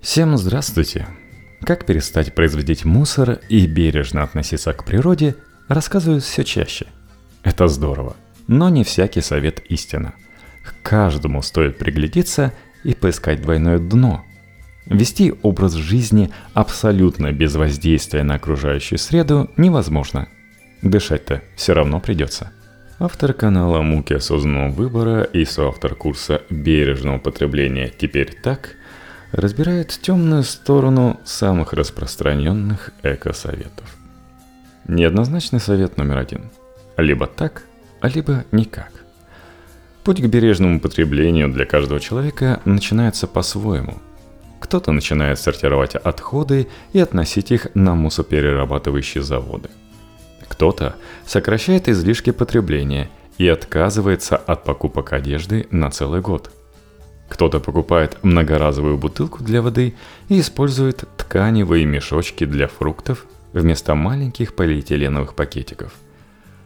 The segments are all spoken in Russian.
Всем здравствуйте! Как перестать производить мусор и бережно относиться к природе, рассказывают все чаще. Это здорово, но не всякий совет истина. К каждому стоит приглядеться и поискать двойное дно. Вести образ жизни абсолютно без воздействия на окружающую среду невозможно. Дышать-то все равно придется. Автор канала «Муки осознанного выбора» и соавтор курса «Бережного потребления теперь так» разбирает темную сторону самых распространенных эко-советов. Неоднозначный совет номер один. Либо так, либо никак. Путь к бережному потреблению для каждого человека начинается по-своему. Кто-то начинает сортировать отходы и относить их на мусоперерабатывающие заводы – кто-то сокращает излишки потребления и отказывается от покупок одежды на целый год. Кто-то покупает многоразовую бутылку для воды и использует тканевые мешочки для фруктов вместо маленьких полиэтиленовых пакетиков.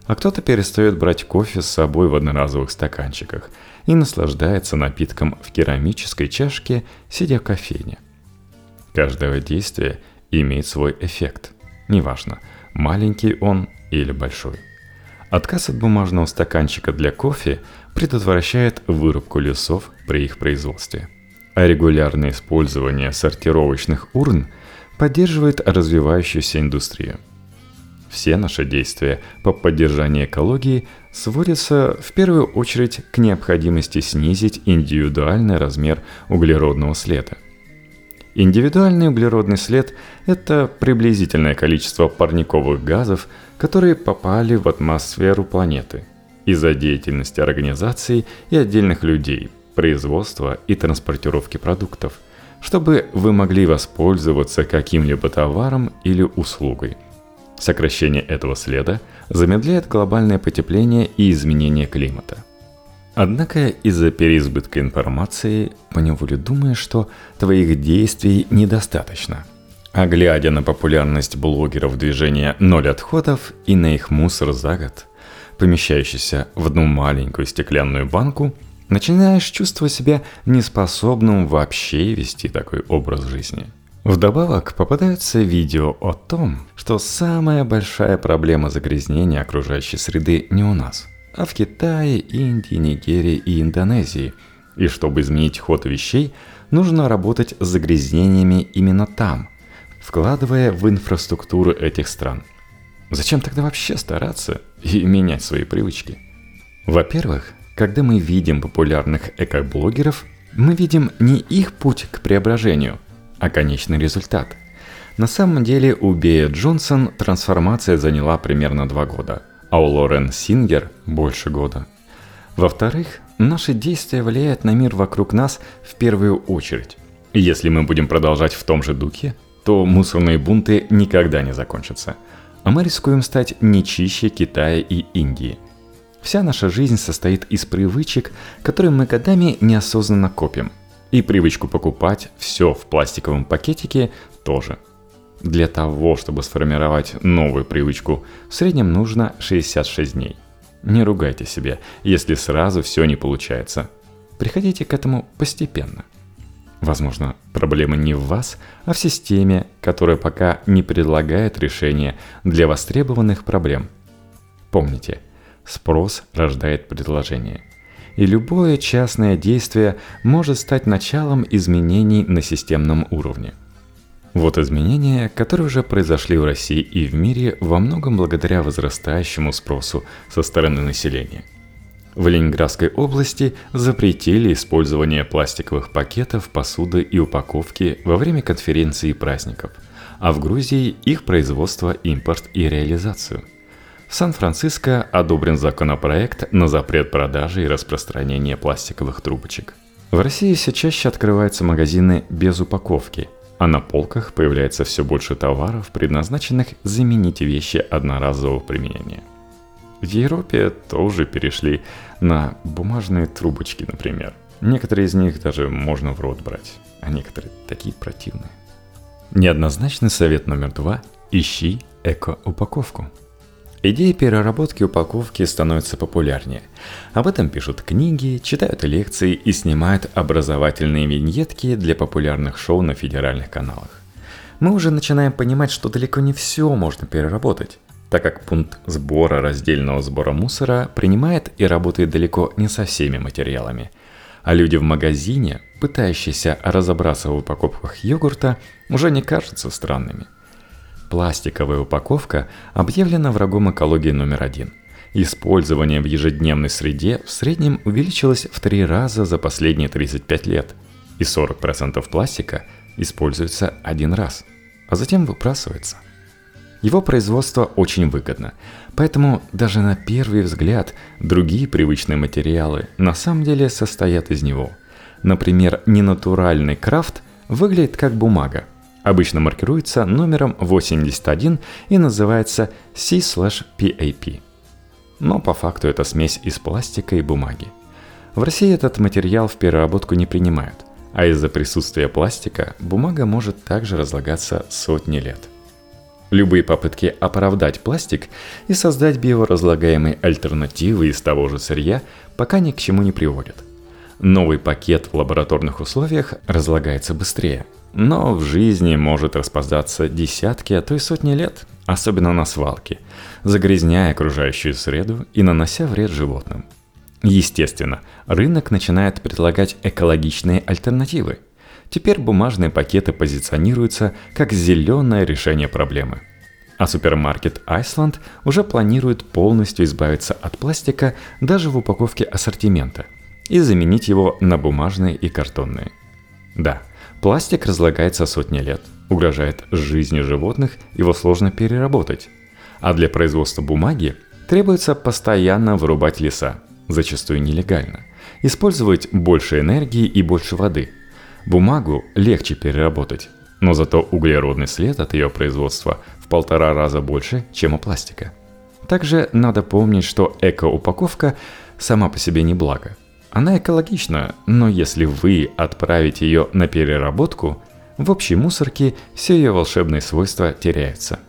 А кто-то перестает брать кофе с собой в одноразовых стаканчиках и наслаждается напитком в керамической чашке, сидя в кофейне. Каждое действие имеет свой эффект. Неважно, маленький он или большой. Отказ от бумажного стаканчика для кофе предотвращает вырубку лесов при их производстве. А регулярное использование сортировочных урн поддерживает развивающуюся индустрию. Все наши действия по поддержанию экологии сводятся в первую очередь к необходимости снизить индивидуальный размер углеродного следа. Индивидуальный углеродный след – это приблизительное количество парниковых газов, которые попали в атмосферу планеты из-за деятельности организаций и отдельных людей, производства и транспортировки продуктов, чтобы вы могли воспользоваться каким-либо товаром или услугой. Сокращение этого следа замедляет глобальное потепление и изменение климата – Однако из-за переизбытка информации поневоле думаешь, что твоих действий недостаточно. А глядя на популярность блогеров движения «Ноль отходов» и на их мусор за год, помещающийся в одну маленькую стеклянную банку, начинаешь чувствовать себя неспособным вообще вести такой образ жизни. Вдобавок попадаются видео о том, что самая большая проблема загрязнения окружающей среды не у нас – а в Китае, Индии, Нигерии и Индонезии. И чтобы изменить ход вещей, нужно работать с загрязнениями именно там, вкладывая в инфраструктуру этих стран. Зачем тогда вообще стараться и менять свои привычки? Во-первых, когда мы видим популярных экоблогеров, мы видим не их путь к преображению, а конечный результат. На самом деле у Бея Джонсон трансформация заняла примерно два года – а у Лорен Сингер больше года. Во-вторых, наши действия влияют на мир вокруг нас в первую очередь. И если мы будем продолжать в том же духе, то мусорные бунты никогда не закончатся, а мы рискуем стать не чище Китая и Индии. Вся наша жизнь состоит из привычек, которые мы годами неосознанно копим. И привычку покупать все в пластиковом пакетике тоже – для того, чтобы сформировать новую привычку, в среднем нужно 66 дней. Не ругайте себя, если сразу все не получается. Приходите к этому постепенно. Возможно, проблема не в вас, а в системе, которая пока не предлагает решения для востребованных проблем. Помните, спрос рождает предложение. И любое частное действие может стать началом изменений на системном уровне – вот изменения, которые уже произошли в России и в мире во многом благодаря возрастающему спросу со стороны населения. В Ленинградской области запретили использование пластиковых пакетов, посуды и упаковки во время конференций и праздников, а в Грузии их производство, импорт и реализацию. В Сан-Франциско одобрен законопроект на запрет продажи и распространения пластиковых трубочек. В России все чаще открываются магазины без упаковки – а на полках появляется все больше товаров, предназначенных заменить вещи одноразового применения. В Европе тоже перешли на бумажные трубочки, например. Некоторые из них даже можно в рот брать, а некоторые такие противные. Неоднозначный совет номер два – ищи эко-упаковку. идея переработки упаковки становится популярнее. Об этом пишут книги, читают лекции и снимают образовательные виньетки для популярных шоу на федеральных каналах. Мы уже начинаем понимать, что далеко не все можно переработать так как пункт сбора раздельного сбора мусора принимает и работает далеко не со всеми материалами. А люди в магазине, пытающиеся разобраться в упаковках йогурта, уже не кажутся странными. Пластиковая упаковка объявлена врагом экологии номер один. Использование в ежедневной среде в среднем увеличилось в три раза за последние 35 лет, и 40% пластика используется один раз, а затем выбрасывается. Его производство очень выгодно, поэтому даже на первый взгляд другие привычные материалы на самом деле состоят из него. Например, ненатуральный крафт выглядит как бумага, обычно маркируется номером 81 и называется C/PAP. Но по факту это смесь из пластика и бумаги. В России этот материал в переработку не принимают, а из-за присутствия пластика бумага может также разлагаться сотни лет. Любые попытки оправдать пластик и создать биоразлагаемые альтернативы из того же сырья пока ни к чему не приводят. Новый пакет в лабораторных условиях разлагается быстрее, но в жизни может распадаться десятки, а то и сотни лет, особенно на свалке, загрязняя окружающую среду и нанося вред животным. Естественно, рынок начинает предлагать экологичные альтернативы – Теперь бумажные пакеты позиционируются как зеленое решение проблемы. А супермаркет Iceland уже планирует полностью избавиться от пластика даже в упаковке ассортимента и заменить его на бумажные и картонные. Да, пластик разлагается сотни лет, угрожает жизни животных, его сложно переработать. А для производства бумаги требуется постоянно вырубать леса, зачастую нелегально, использовать больше энергии и больше воды – Бумагу легче переработать, но зато углеродный след от ее производства в полтора раза больше, чем у пластика. Также надо помнить, что эко-упаковка сама по себе не благо. Она экологична, но если вы отправите ее на переработку, в общей мусорке все ее волшебные свойства теряются.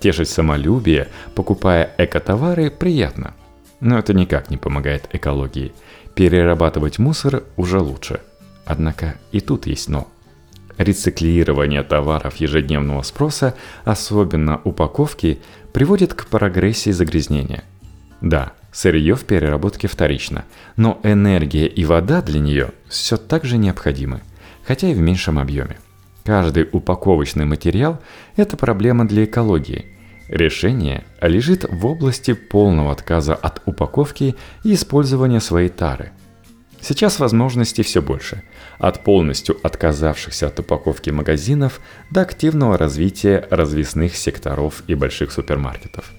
Тешить самолюбие, покупая эко-товары, приятно. Но это никак не помогает экологии. Перерабатывать мусор уже лучше – Однако и тут есть «но». Рециклирование товаров ежедневного спроса, особенно упаковки, приводит к прогрессии загрязнения. Да, сырье в переработке вторично, но энергия и вода для нее все так же необходимы, хотя и в меньшем объеме. Каждый упаковочный материал – это проблема для экологии. Решение лежит в области полного отказа от упаковки и использования своей тары – Сейчас возможностей все больше. От полностью отказавшихся от упаковки магазинов до активного развития развесных секторов и больших супермаркетов.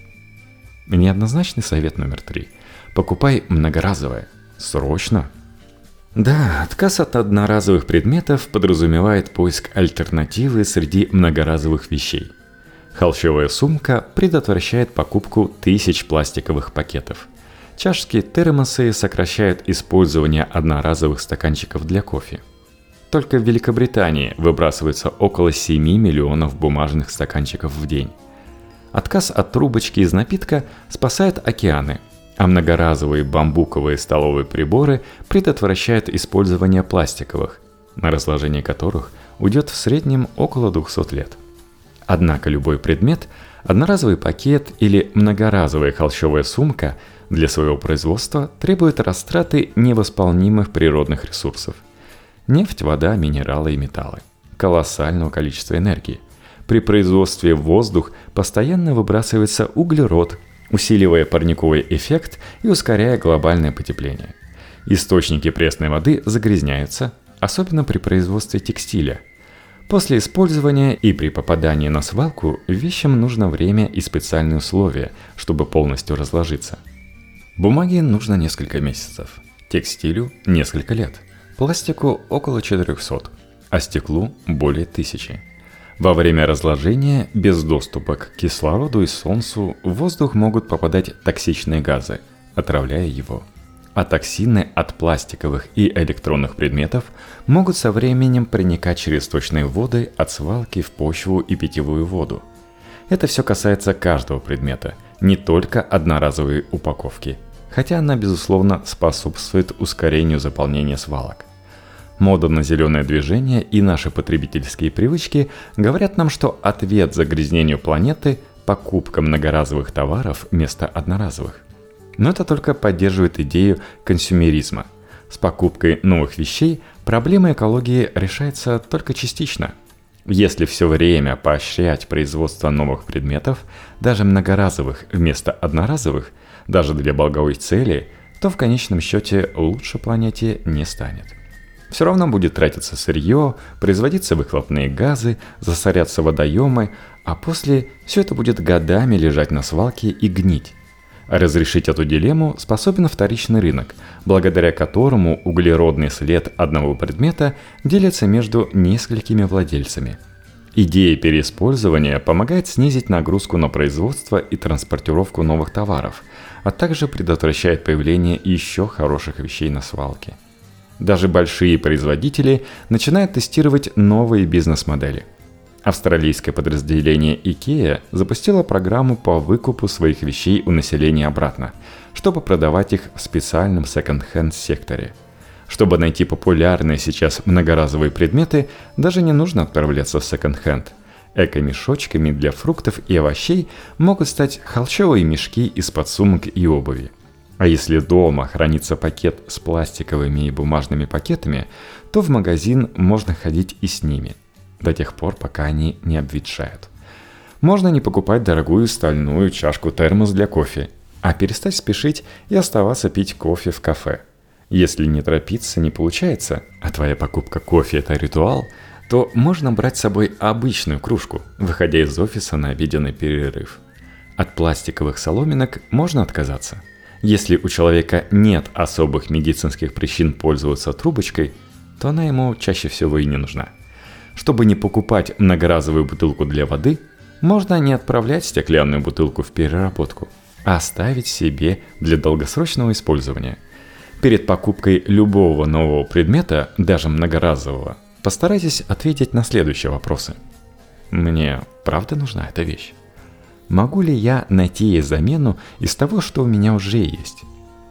Неоднозначный совет номер три. Покупай многоразовое. Срочно. Да, отказ от одноразовых предметов подразумевает поиск альтернативы среди многоразовых вещей. Холщовая сумка предотвращает покупку тысяч пластиковых пакетов – Чашские термосы сокращают использование одноразовых стаканчиков для кофе. Только в Великобритании выбрасывается около 7 миллионов бумажных стаканчиков в день. Отказ от трубочки из напитка спасает океаны, а многоразовые бамбуковые столовые приборы предотвращают использование пластиковых, на разложение которых уйдет в среднем около 200 лет. Однако любой предмет, одноразовый пакет или многоразовая холщовая сумка – для своего производства требует растраты невосполнимых природных ресурсов. Нефть, вода, минералы и металлы. Колоссального количества энергии. При производстве в воздух постоянно выбрасывается углерод, усиливая парниковый эффект и ускоряя глобальное потепление. Источники пресной воды загрязняются, особенно при производстве текстиля. После использования и при попадании на свалку вещам нужно время и специальные условия, чтобы полностью разложиться – Бумаге нужно несколько месяцев, текстилю – несколько лет, пластику – около 400, а стеклу – более тысячи. Во время разложения без доступа к кислороду и солнцу в воздух могут попадать токсичные газы, отравляя его. А токсины от пластиковых и электронных предметов могут со временем проникать через сточные воды от свалки в почву и питьевую воду. Это все касается каждого предмета – не только одноразовые упаковки, хотя она, безусловно, способствует ускорению заполнения свалок. Мода на зеленое движение и наши потребительские привычки говорят нам, что ответ загрязнению планеты – покупка многоразовых товаров вместо одноразовых. Но это только поддерживает идею консюмеризма. С покупкой новых вещей проблема экологии решается только частично. Если все время поощрять производство новых предметов, даже многоразовых вместо одноразовых, даже для благой цели, то в конечном счете лучше планете не станет. Все равно будет тратиться сырье, производиться выхлопные газы, засоряться водоемы, а после все это будет годами лежать на свалке и гнить. Разрешить эту дилемму способен вторичный рынок, благодаря которому углеродный след одного предмета делится между несколькими владельцами. Идея переиспользования помогает снизить нагрузку на производство и транспортировку новых товаров, а также предотвращает появление еще хороших вещей на свалке. Даже большие производители начинают тестировать новые бизнес-модели – Австралийское подразделение IKEA запустило программу по выкупу своих вещей у населения обратно, чтобы продавать их в специальном секонд-хенд секторе. Чтобы найти популярные сейчас многоразовые предметы, даже не нужно отправляться в секонд-хенд. Эко-мешочками для фруктов и овощей могут стать холщовые мешки из-под сумок и обуви. А если дома хранится пакет с пластиковыми и бумажными пакетами, то в магазин можно ходить и с ними – до тех пор, пока они не обветшают. Можно не покупать дорогую стальную чашку термос для кофе, а перестать спешить и оставаться пить кофе в кафе. Если не торопиться не получается, а твоя покупка кофе – это ритуал, то можно брать с собой обычную кружку, выходя из офиса на обеденный перерыв. От пластиковых соломинок можно отказаться. Если у человека нет особых медицинских причин пользоваться трубочкой, то она ему чаще всего и не нужна – чтобы не покупать многоразовую бутылку для воды, можно не отправлять стеклянную бутылку в переработку, а оставить себе для долгосрочного использования. Перед покупкой любого нового предмета, даже многоразового, постарайтесь ответить на следующие вопросы. Мне правда нужна эта вещь? Могу ли я найти ей замену из того, что у меня уже есть?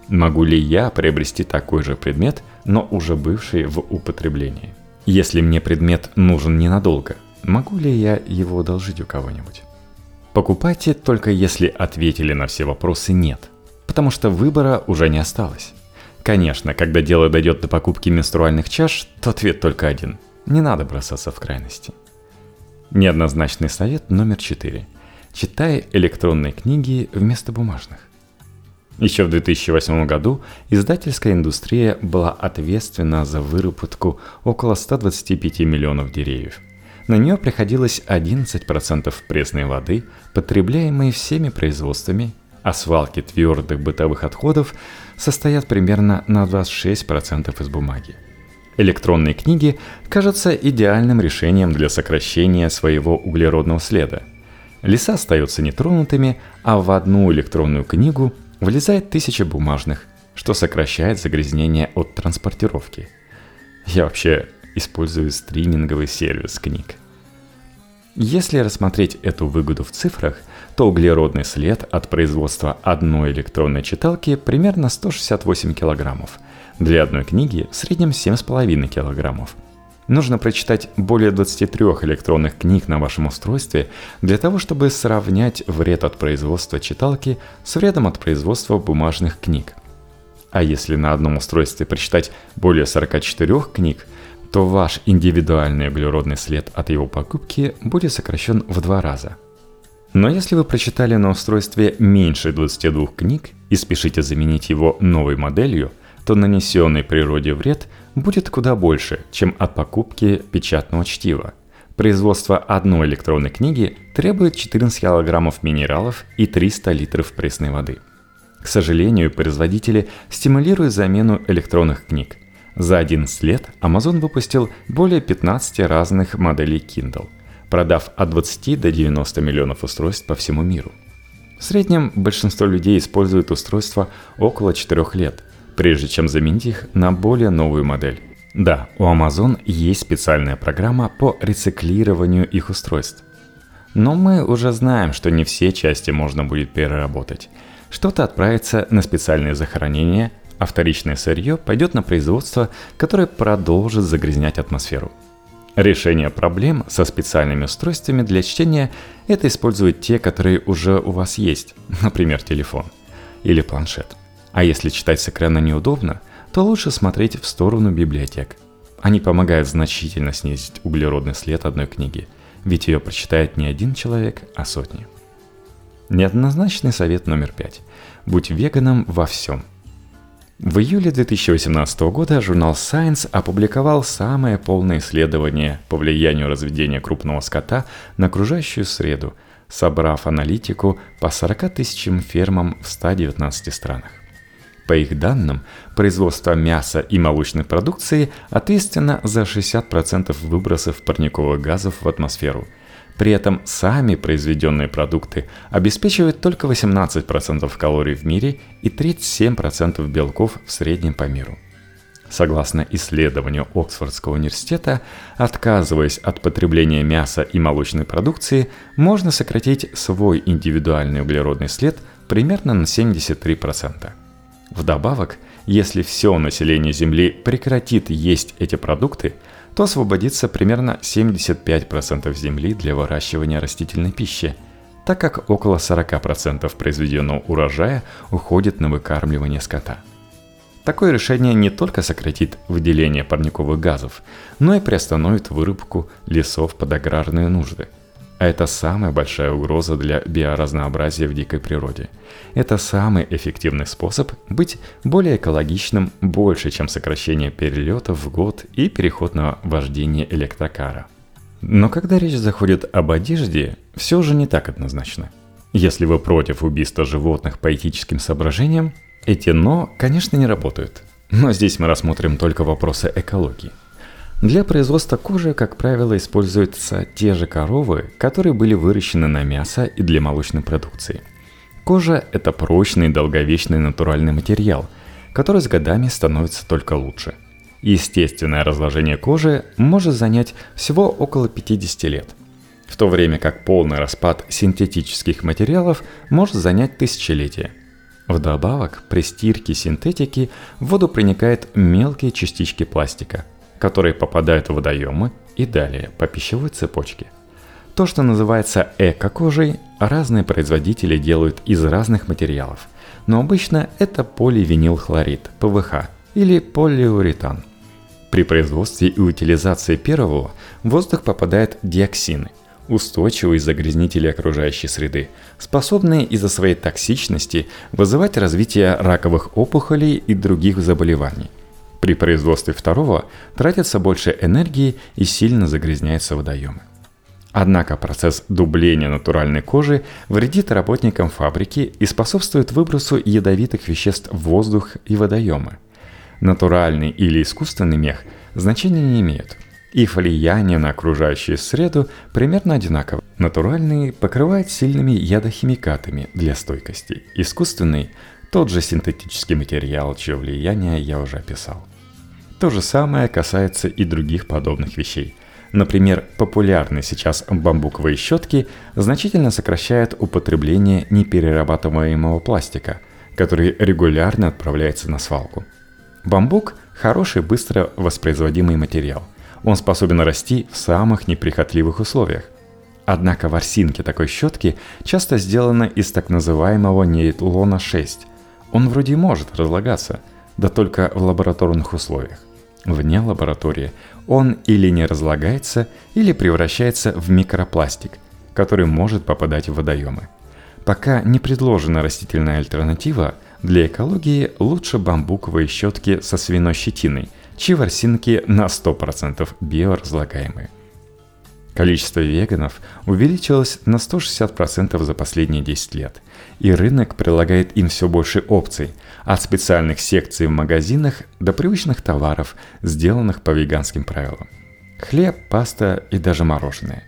Могу ли я приобрести такой же предмет, но уже бывший в употреблении? Если мне предмет нужен ненадолго, могу ли я его одолжить у кого-нибудь? Покупайте только если ответили на все вопросы «нет», потому что выбора уже не осталось. Конечно, когда дело дойдет до покупки менструальных чаш, то ответ только один. Не надо бросаться в крайности. Неоднозначный совет номер четыре. Читай электронные книги вместо бумажных. Еще в 2008 году издательская индустрия была ответственна за выработку около 125 миллионов деревьев. На нее приходилось 11% пресной воды, потребляемой всеми производствами, а свалки твердых бытовых отходов состоят примерно на 26% из бумаги. Электронные книги кажутся идеальным решением для сокращения своего углеродного следа. Леса остаются нетронутыми, а в одну электронную книгу Влезает тысяча бумажных, что сокращает загрязнение от транспортировки. Я вообще использую стриминговый сервис книг. Если рассмотреть эту выгоду в цифрах, то углеродный след от производства одной электронной читалки примерно 168 килограммов. Для одной книги в среднем 7,5 килограммов – Нужно прочитать более 23 электронных книг на вашем устройстве для того, чтобы сравнять вред от производства читалки с вредом от производства бумажных книг. А если на одном устройстве прочитать более 44 книг, то ваш индивидуальный углеродный след от его покупки будет сокращен в два раза. Но если вы прочитали на устройстве меньше 22 книг и спешите заменить его новой моделью, то нанесенный природе вред будет куда больше, чем от покупки печатного чтива. Производство одной электронной книги требует 14 килограммов минералов и 300 литров пресной воды. К сожалению, производители стимулируют замену электронных книг. За 11 лет Amazon выпустил более 15 разных моделей Kindle, продав от 20 до 90 миллионов устройств по всему миру. В среднем большинство людей используют устройство около 4 лет, прежде чем заменить их на более новую модель. Да, у Amazon есть специальная программа по рециклированию их устройств. Но мы уже знаем, что не все части можно будет переработать. Что-то отправится на специальные захоронения, а вторичное сырье пойдет на производство, которое продолжит загрязнять атмосферу. Решение проблем со специальными устройствами для чтения – это использовать те, которые уже у вас есть, например, телефон или планшет. А если читать с экрана неудобно, то лучше смотреть в сторону библиотек. Они помогают значительно снизить углеродный след одной книги, ведь ее прочитает не один человек, а сотни. Неоднозначный совет номер пять. Будь веганом во всем – в июле 2018 года журнал Science опубликовал самое полное исследование по влиянию разведения крупного скота на окружающую среду, собрав аналитику по 40 тысячам фермам в 119 странах. По их данным, производство мяса и молочной продукции ответственно за 60% выбросов парниковых газов в атмосферу – при этом сами произведенные продукты обеспечивают только 18% калорий в мире и 37% белков в среднем по миру. Согласно исследованию Оксфордского университета, отказываясь от потребления мяса и молочной продукции, можно сократить свой индивидуальный углеродный след примерно на 73%. Вдобавок, если все население Земли прекратит есть эти продукты, то освободится примерно 75% земли для выращивания растительной пищи, так как около 40% произведенного урожая уходит на выкармливание скота. Такое решение не только сократит выделение парниковых газов, но и приостановит вырубку лесов под аграрные нужды – это самая большая угроза для биоразнообразия в дикой природе. Это самый эффективный способ быть более экологичным больше, чем сокращение перелетов в год и переход на вождение электрокара. Но когда речь заходит об одежде, все же не так однозначно. Если вы против убийства животных по этическим соображениям, эти «но», конечно, не работают. Но здесь мы рассмотрим только вопросы экологии – для производства кожи, как правило, используются те же коровы, которые были выращены на мясо и для молочной продукции. Кожа – это прочный, долговечный натуральный материал, который с годами становится только лучше. Естественное разложение кожи может занять всего около 50 лет, в то время как полный распад синтетических материалов может занять тысячелетия. Вдобавок, при стирке синтетики в воду проникают мелкие частички пластика – которые попадают в водоемы и далее по пищевой цепочке. То, что называется эко-кожей, разные производители делают из разных материалов, но обычно это поливинилхлорид, ПВХ или полиуретан. При производстве и утилизации первого в воздух попадают диоксины, устойчивые загрязнители окружающей среды, способные из-за своей токсичности вызывать развитие раковых опухолей и других заболеваний. При производстве второго тратится больше энергии и сильно загрязняются водоемы. Однако процесс дубления натуральной кожи вредит работникам фабрики и способствует выбросу ядовитых веществ в воздух и водоемы. Натуральный или искусственный мех значения не имеют. Их влияние на окружающую среду примерно одинаково. Натуральный покрывает сильными ядохимикатами для стойкости. Искусственный – тот же синтетический материал, чье влияние я уже описал. То же самое касается и других подобных вещей. Например, популярные сейчас бамбуковые щетки значительно сокращают употребление неперерабатываемого пластика, который регулярно отправляется на свалку. Бамбук – хороший быстро воспроизводимый материал. Он способен расти в самых неприхотливых условиях. Однако ворсинки такой щетки часто сделаны из так называемого нейлона 6. Он вроде может разлагаться, да только в лабораторных условиях. Вне лаборатории он или не разлагается, или превращается в микропластик, который может попадать в водоемы. Пока не предложена растительная альтернатива, для экологии лучше бамбуковые щетки со свиной щетиной, чьи ворсинки на 100% биоразлагаемые. Количество веганов увеличилось на 160% за последние 10 лет, и рынок предлагает им все больше опций – от специальных секций в магазинах до привычных товаров, сделанных по веганским правилам. Хлеб, паста и даже мороженое.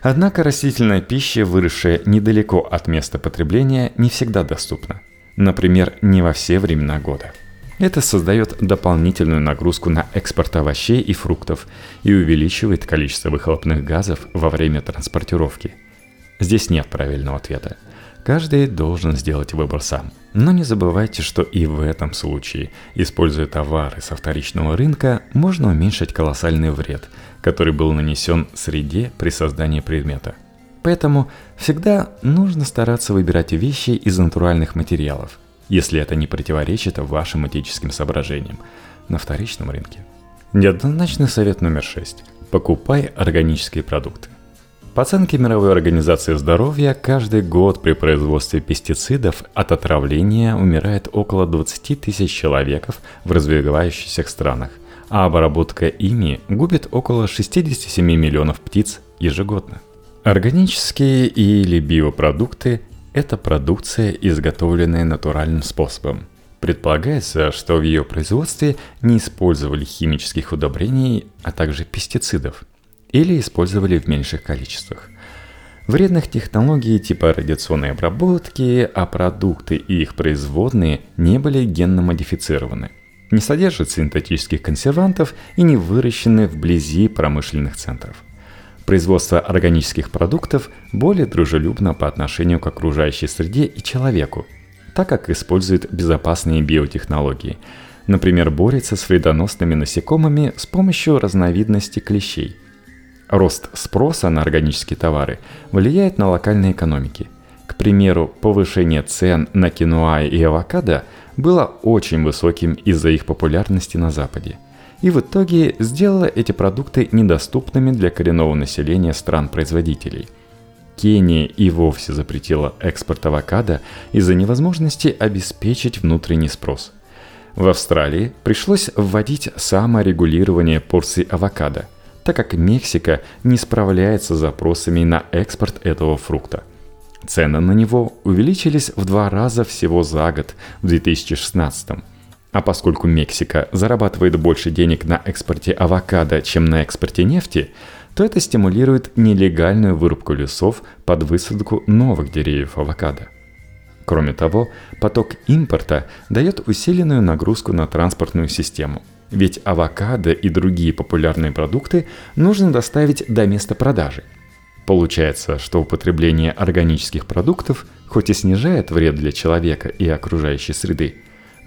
Однако растительная пища, выросшая недалеко от места потребления, не всегда доступна. Например, не во все времена года. Это создает дополнительную нагрузку на экспорт овощей и фруктов и увеличивает количество выхлопных газов во время транспортировки. Здесь нет правильного ответа. Каждый должен сделать выбор сам. Но не забывайте, что и в этом случае, используя товары со вторичного рынка, можно уменьшить колоссальный вред, который был нанесен среде при создании предмета. Поэтому всегда нужно стараться выбирать вещи из натуральных материалов, если это не противоречит вашим этическим соображениям на вторичном рынке. Неоднозначный совет номер 6. Покупай органические продукты. По оценке Мировой организации здоровья, каждый год при производстве пестицидов от отравления умирает около 20 тысяч человек в развивающихся странах, а обработка ими губит около 67 миллионов птиц ежегодно. Органические или биопродукты – это продукция, изготовленная натуральным способом. Предполагается, что в ее производстве не использовали химических удобрений, а также пестицидов – или использовали в меньших количествах. Вредных технологий типа радиационной обработки, а продукты и их производные не были генно модифицированы, не содержат синтетических консервантов и не выращены вблизи промышленных центров. Производство органических продуктов более дружелюбно по отношению к окружающей среде и человеку, так как использует безопасные биотехнологии, например, борется с вредоносными насекомыми с помощью разновидности клещей – Рост спроса на органические товары влияет на локальные экономики. К примеру, повышение цен на киноа и авокадо было очень высоким из-за их популярности на Западе. И в итоге сделало эти продукты недоступными для коренного населения стран-производителей. Кения и вовсе запретила экспорт авокадо из-за невозможности обеспечить внутренний спрос. В Австралии пришлось вводить саморегулирование порций авокадо – так как Мексика не справляется с запросами на экспорт этого фрукта. Цены на него увеличились в два раза всего за год в 2016 а поскольку Мексика зарабатывает больше денег на экспорте авокадо, чем на экспорте нефти, то это стимулирует нелегальную вырубку лесов под высадку новых деревьев авокадо. Кроме того, поток импорта дает усиленную нагрузку на транспортную систему – ведь авокадо и другие популярные продукты нужно доставить до места продажи. Получается, что употребление органических продуктов хоть и снижает вред для человека и окружающей среды,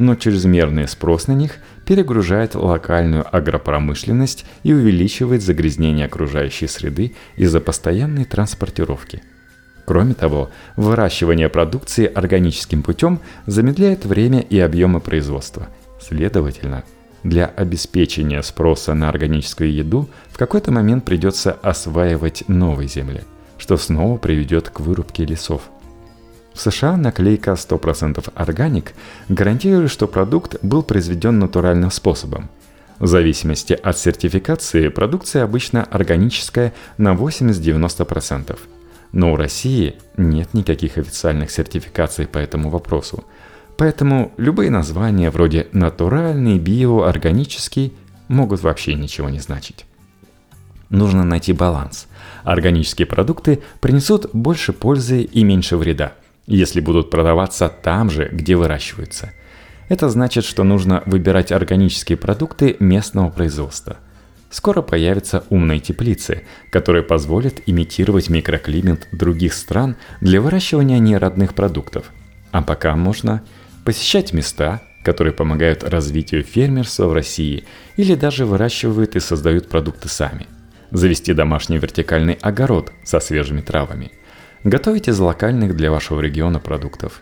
но чрезмерный спрос на них перегружает локальную агропромышленность и увеличивает загрязнение окружающей среды из-за постоянной транспортировки. Кроме того, выращивание продукции органическим путем замедляет время и объемы производства. Следовательно, для обеспечения спроса на органическую еду в какой-то момент придется осваивать новые земли, что снова приведет к вырубке лесов. В США наклейка 100% органик гарантирует, что продукт был произведен натуральным способом. В зависимости от сертификации продукция обычно органическая на 80-90%. Но у России нет никаких официальных сертификаций по этому вопросу – Поэтому любые названия вроде натуральный, био, органический могут вообще ничего не значить. Нужно найти баланс. Органические продукты принесут больше пользы и меньше вреда, если будут продаваться там же, где выращиваются. Это значит, что нужно выбирать органические продукты местного производства. Скоро появятся умные теплицы, которые позволят имитировать микроклимат других стран для выращивания неродных продуктов. А пока можно посещать места, которые помогают развитию фермерства в России или даже выращивают и создают продукты сами. Завести домашний вертикальный огород со свежими травами. Готовить из локальных для вашего региона продуктов.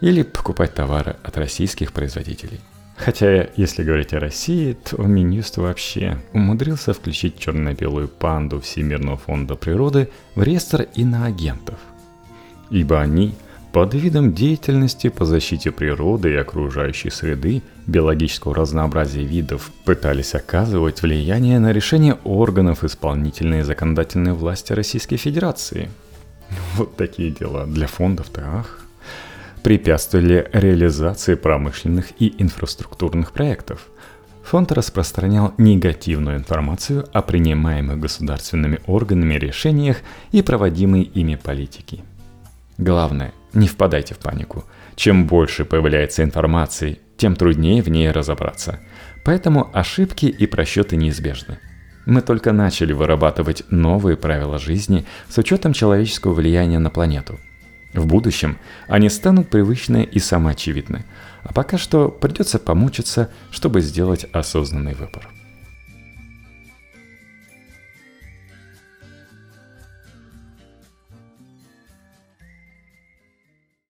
Или покупать товары от российских производителей. Хотя, если говорить о России, то Минюст вообще умудрился включить черно-белую панду Всемирного фонда природы в реестр иноагентов. Ибо они – под видом деятельности по защите природы и окружающей среды биологического разнообразия видов пытались оказывать влияние на решение органов исполнительной и законодательной власти Российской Федерации. Вот такие дела для фондов-то. Препятствовали реализации промышленных и инфраструктурных проектов. Фонд распространял негативную информацию о принимаемых государственными органами решениях и проводимой ими политике. Главное, не впадайте в панику. Чем больше появляется информации, тем труднее в ней разобраться. Поэтому ошибки и просчеты неизбежны. Мы только начали вырабатывать новые правила жизни с учетом человеческого влияния на планету. В будущем они станут привычны и самоочевидны, а пока что придется помучиться, чтобы сделать осознанный выбор.